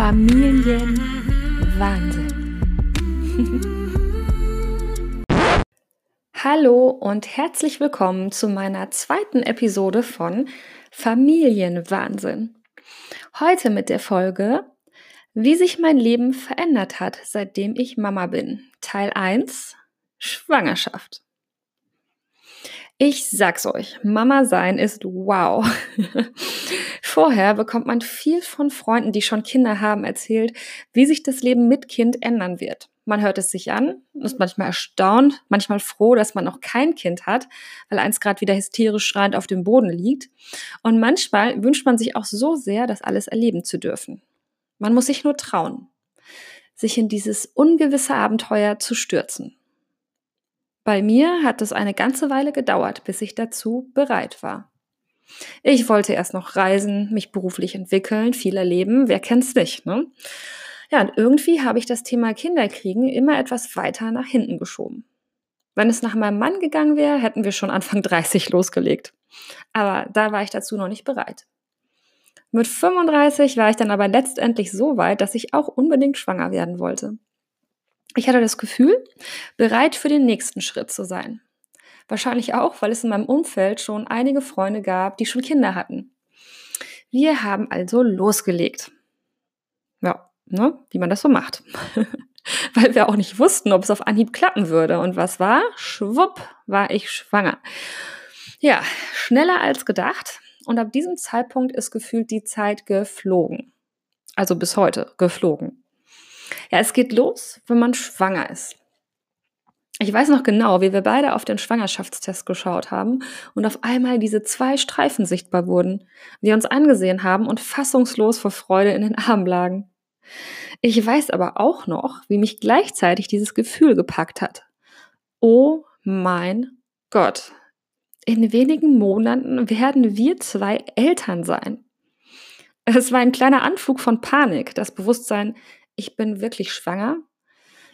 Familienwahnsinn. Hallo und herzlich willkommen zu meiner zweiten Episode von Familienwahnsinn. Heute mit der Folge, wie sich mein Leben verändert hat, seitdem ich Mama bin. Teil 1, Schwangerschaft. Ich sag's euch, Mama sein ist wow. Vorher bekommt man viel von Freunden, die schon Kinder haben, erzählt, wie sich das Leben mit Kind ändern wird. Man hört es sich an, ist manchmal erstaunt, manchmal froh, dass man noch kein Kind hat, weil eins gerade wieder hysterisch schreiend auf dem Boden liegt. Und manchmal wünscht man sich auch so sehr, das alles erleben zu dürfen. Man muss sich nur trauen, sich in dieses ungewisse Abenteuer zu stürzen. Bei mir hat es eine ganze Weile gedauert, bis ich dazu bereit war. Ich wollte erst noch reisen, mich beruflich entwickeln, viel erleben, wer kennt's nicht, ne? Ja, und irgendwie habe ich das Thema Kinderkriegen immer etwas weiter nach hinten geschoben. Wenn es nach meinem Mann gegangen wäre, hätten wir schon Anfang 30 losgelegt. Aber da war ich dazu noch nicht bereit. Mit 35 war ich dann aber letztendlich so weit, dass ich auch unbedingt schwanger werden wollte. Ich hatte das Gefühl, bereit für den nächsten Schritt zu sein. Wahrscheinlich auch, weil es in meinem Umfeld schon einige Freunde gab, die schon Kinder hatten. Wir haben also losgelegt. Ja, ne, wie man das so macht. weil wir auch nicht wussten, ob es auf Anhieb klappen würde. Und was war? Schwupp, war ich schwanger. Ja, schneller als gedacht. Und ab diesem Zeitpunkt ist gefühlt die Zeit geflogen. Also bis heute geflogen. Ja, es geht los, wenn man schwanger ist. Ich weiß noch genau, wie wir beide auf den Schwangerschaftstest geschaut haben und auf einmal diese zwei Streifen sichtbar wurden, wir uns angesehen haben und fassungslos vor Freude in den Armen lagen. Ich weiß aber auch noch, wie mich gleichzeitig dieses Gefühl gepackt hat. Oh mein Gott. In wenigen Monaten werden wir zwei Eltern sein. Es war ein kleiner Anflug von Panik, das Bewusstsein, ich bin wirklich schwanger.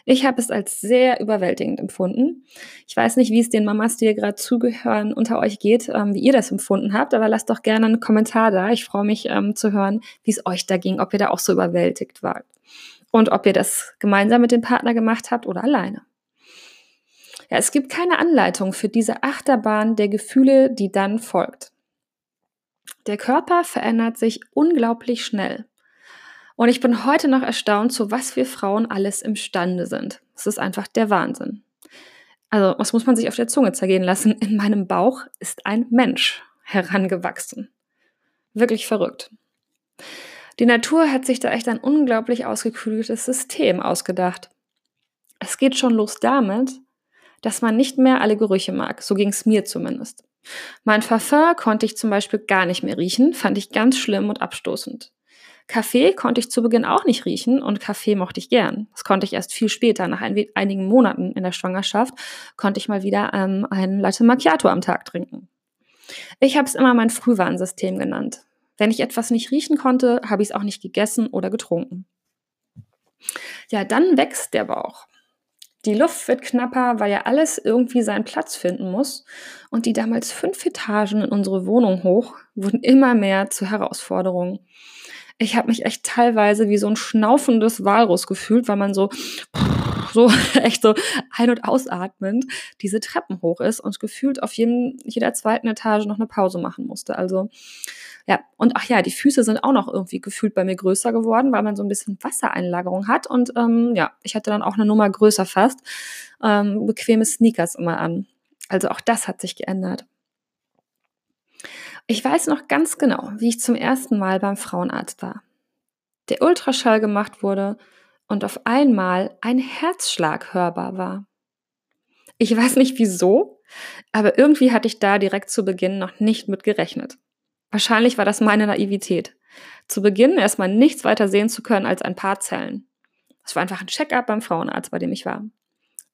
Ich habe es als sehr überwältigend empfunden. Ich weiß nicht, wie es den Mamas, die hier gerade zugehören, unter euch geht, ähm, wie ihr das empfunden habt, aber lasst doch gerne einen Kommentar da. Ich freue mich ähm, zu hören, wie es euch da ging, ob ihr da auch so überwältigt wart. Und ob ihr das gemeinsam mit dem Partner gemacht habt oder alleine. Ja, es gibt keine Anleitung für diese Achterbahn der Gefühle, die dann folgt. Der Körper verändert sich unglaublich schnell. Und ich bin heute noch erstaunt, zu was wir Frauen alles imstande sind. Es ist einfach der Wahnsinn. Also, was muss man sich auf der Zunge zergehen lassen? In meinem Bauch ist ein Mensch herangewachsen. Wirklich verrückt. Die Natur hat sich da echt ein unglaublich ausgeklügeltes System ausgedacht. Es geht schon los damit, dass man nicht mehr alle Gerüche mag. So ging es mir zumindest. Mein Parfum konnte ich zum Beispiel gar nicht mehr riechen, fand ich ganz schlimm und abstoßend. Kaffee konnte ich zu Beginn auch nicht riechen und Kaffee mochte ich gern. Das konnte ich erst viel später, nach ein einigen Monaten in der Schwangerschaft, konnte ich mal wieder ähm, einen Latte Macchiato am Tag trinken. Ich habe es immer mein Frühwarnsystem genannt. Wenn ich etwas nicht riechen konnte, habe ich es auch nicht gegessen oder getrunken. Ja, dann wächst der Bauch. Die Luft wird knapper, weil ja alles irgendwie seinen Platz finden muss. Und die damals fünf Etagen in unsere Wohnung hoch wurden immer mehr zur Herausforderung ich habe mich echt teilweise wie so ein schnaufendes Walrus gefühlt, weil man so so echt so ein- und ausatmend diese Treppen hoch ist und gefühlt auf jedem, jeder zweiten Etage noch eine Pause machen musste. Also ja, und ach ja, die Füße sind auch noch irgendwie gefühlt bei mir größer geworden, weil man so ein bisschen Wassereinlagerung hat. Und ähm, ja, ich hatte dann auch eine Nummer größer fast, ähm, bequeme Sneakers immer an. Also auch das hat sich geändert. Ich weiß noch ganz genau, wie ich zum ersten Mal beim Frauenarzt war. Der Ultraschall gemacht wurde und auf einmal ein Herzschlag hörbar war. Ich weiß nicht wieso, aber irgendwie hatte ich da direkt zu Beginn noch nicht mit gerechnet. Wahrscheinlich war das meine Naivität. Zu Beginn erstmal nichts weiter sehen zu können als ein paar Zellen. Es war einfach ein Check-up beim Frauenarzt, bei dem ich war.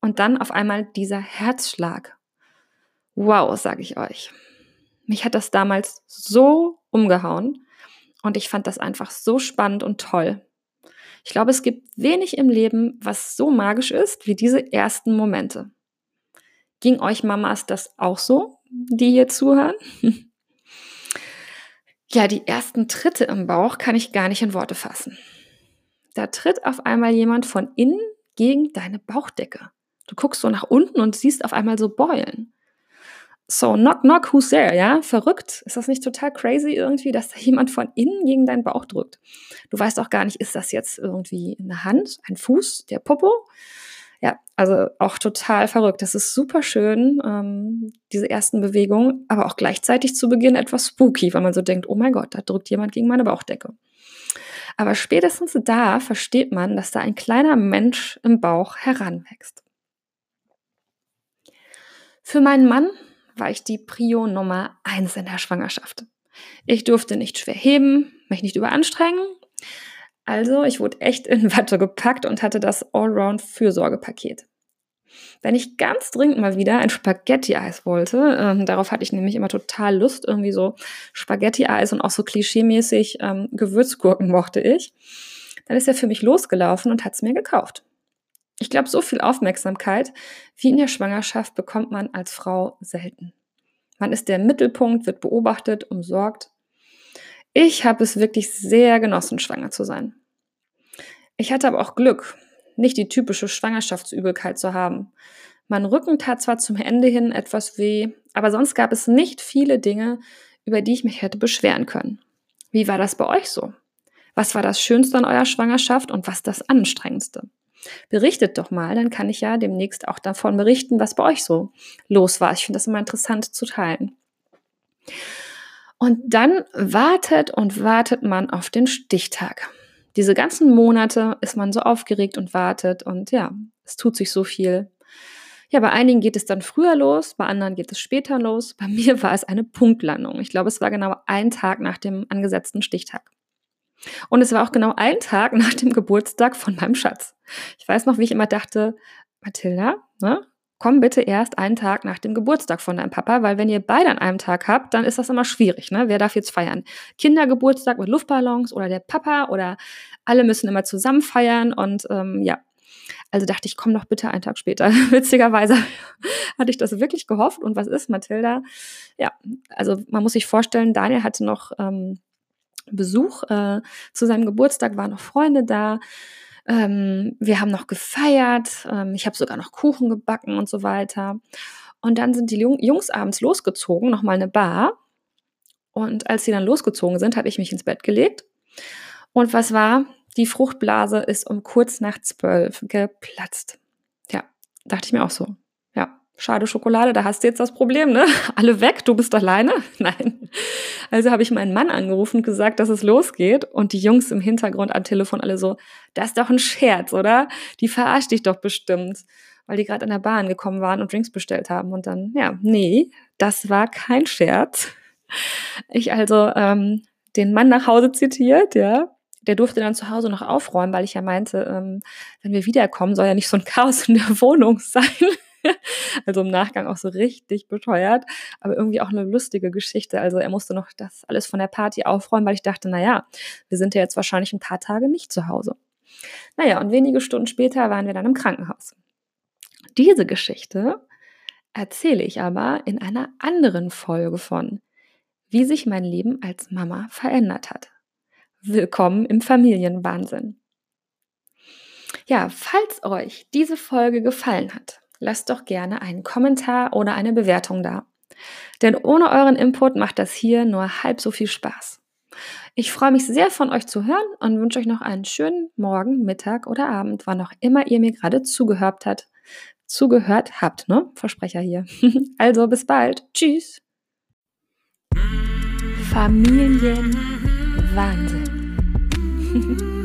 Und dann auf einmal dieser Herzschlag. Wow, sage ich euch. Mich hat das damals so umgehauen und ich fand das einfach so spannend und toll. Ich glaube, es gibt wenig im Leben, was so magisch ist wie diese ersten Momente. Ging euch Mamas das auch so, die hier zuhören? ja, die ersten Tritte im Bauch kann ich gar nicht in Worte fassen. da tritt auf einmal jemand von innen gegen deine Bauchdecke. Du guckst so nach unten und siehst auf einmal so Beulen. So, knock, knock, who's there? Ja, verrückt. Ist das nicht total crazy irgendwie, dass da jemand von innen gegen deinen Bauch drückt? Du weißt auch gar nicht, ist das jetzt irgendwie eine Hand, ein Fuß, der Popo? Ja, also auch total verrückt. Das ist super schön, ähm, diese ersten Bewegungen, aber auch gleichzeitig zu Beginn etwas spooky, weil man so denkt, oh mein Gott, da drückt jemand gegen meine Bauchdecke. Aber spätestens da versteht man, dass da ein kleiner Mensch im Bauch heranwächst. Für meinen Mann war ich die Prio Nummer eins in der Schwangerschaft. Ich durfte nicht schwer heben, mich nicht überanstrengen. Also ich wurde echt in Watte gepackt und hatte das Allround-Fürsorgepaket. Wenn ich ganz dringend mal wieder ein Spaghetti-Eis wollte, ähm, darauf hatte ich nämlich immer total Lust, irgendwie so Spaghetti-Eis und auch so klischeemäßig ähm, Gewürzgurken mochte ich, dann ist er für mich losgelaufen und hat es mir gekauft. Ich glaube, so viel Aufmerksamkeit wie in der Schwangerschaft bekommt man als Frau selten. Man ist der Mittelpunkt, wird beobachtet, umsorgt. Ich habe es wirklich sehr genossen, schwanger zu sein. Ich hatte aber auch Glück, nicht die typische Schwangerschaftsübelkeit zu haben. Mein Rücken tat zwar zum Ende hin etwas weh, aber sonst gab es nicht viele Dinge, über die ich mich hätte beschweren können. Wie war das bei euch so? Was war das Schönste an eurer Schwangerschaft und was das Anstrengendste? Berichtet doch mal, dann kann ich ja demnächst auch davon berichten, was bei euch so los war. Ich finde das immer interessant zu teilen. Und dann wartet und wartet man auf den Stichtag. Diese ganzen Monate ist man so aufgeregt und wartet und ja, es tut sich so viel. Ja, bei einigen geht es dann früher los, bei anderen geht es später los. Bei mir war es eine Punktlandung. Ich glaube, es war genau ein Tag nach dem angesetzten Stichtag. Und es war auch genau ein Tag nach dem Geburtstag von meinem Schatz. Ich weiß noch, wie ich immer dachte, Mathilda, ne, komm bitte erst einen Tag nach dem Geburtstag von deinem Papa, weil wenn ihr beide an einem Tag habt, dann ist das immer schwierig. Ne? Wer darf jetzt feiern? Kindergeburtstag mit Luftballons oder der Papa oder alle müssen immer zusammen feiern und ähm, ja. Also dachte ich, komm doch bitte einen Tag später. Witzigerweise hatte ich das wirklich gehofft. Und was ist, Mathilda? Ja, also man muss sich vorstellen, Daniel hatte noch ähm, Besuch. Äh, zu seinem Geburtstag waren noch Freunde da. Ähm, wir haben noch gefeiert. Ähm, ich habe sogar noch Kuchen gebacken und so weiter. Und dann sind die Jungs abends losgezogen, nochmal eine Bar. Und als sie dann losgezogen sind, habe ich mich ins Bett gelegt. Und was war? Die Fruchtblase ist um kurz nach zwölf geplatzt. Ja, dachte ich mir auch so. Schade Schokolade, da hast du jetzt das Problem, ne? Alle weg, du bist alleine? Nein. Also habe ich meinen Mann angerufen und gesagt, dass es losgeht und die Jungs im Hintergrund am Telefon alle so, das ist doch ein Scherz, oder? Die verarscht dich doch bestimmt, weil die gerade an der Bahn gekommen waren und Drinks bestellt haben und dann, ja, nee, das war kein Scherz. Ich also ähm, den Mann nach Hause zitiert, ja, der durfte dann zu Hause noch aufräumen, weil ich ja meinte, ähm, wenn wir wiederkommen, soll ja nicht so ein Chaos in der Wohnung sein. also im Nachgang auch so richtig bescheuert, aber irgendwie auch eine lustige Geschichte. Also er musste noch das alles von der Party aufräumen, weil ich dachte, naja, wir sind ja jetzt wahrscheinlich ein paar Tage nicht zu Hause. Naja, und wenige Stunden später waren wir dann im Krankenhaus. Diese Geschichte erzähle ich aber in einer anderen Folge von, wie sich mein Leben als Mama verändert hat. Willkommen im Familienwahnsinn. Ja, falls euch diese Folge gefallen hat, lasst doch gerne einen Kommentar oder eine Bewertung da. Denn ohne euren Input macht das hier nur halb so viel Spaß. Ich freue mich sehr von euch zu hören und wünsche euch noch einen schönen Morgen, Mittag oder Abend, wann auch immer ihr mir gerade zugehört habt. Zugehört habt, ne? Versprecher hier. also bis bald. Tschüss. Familienwahnsinn.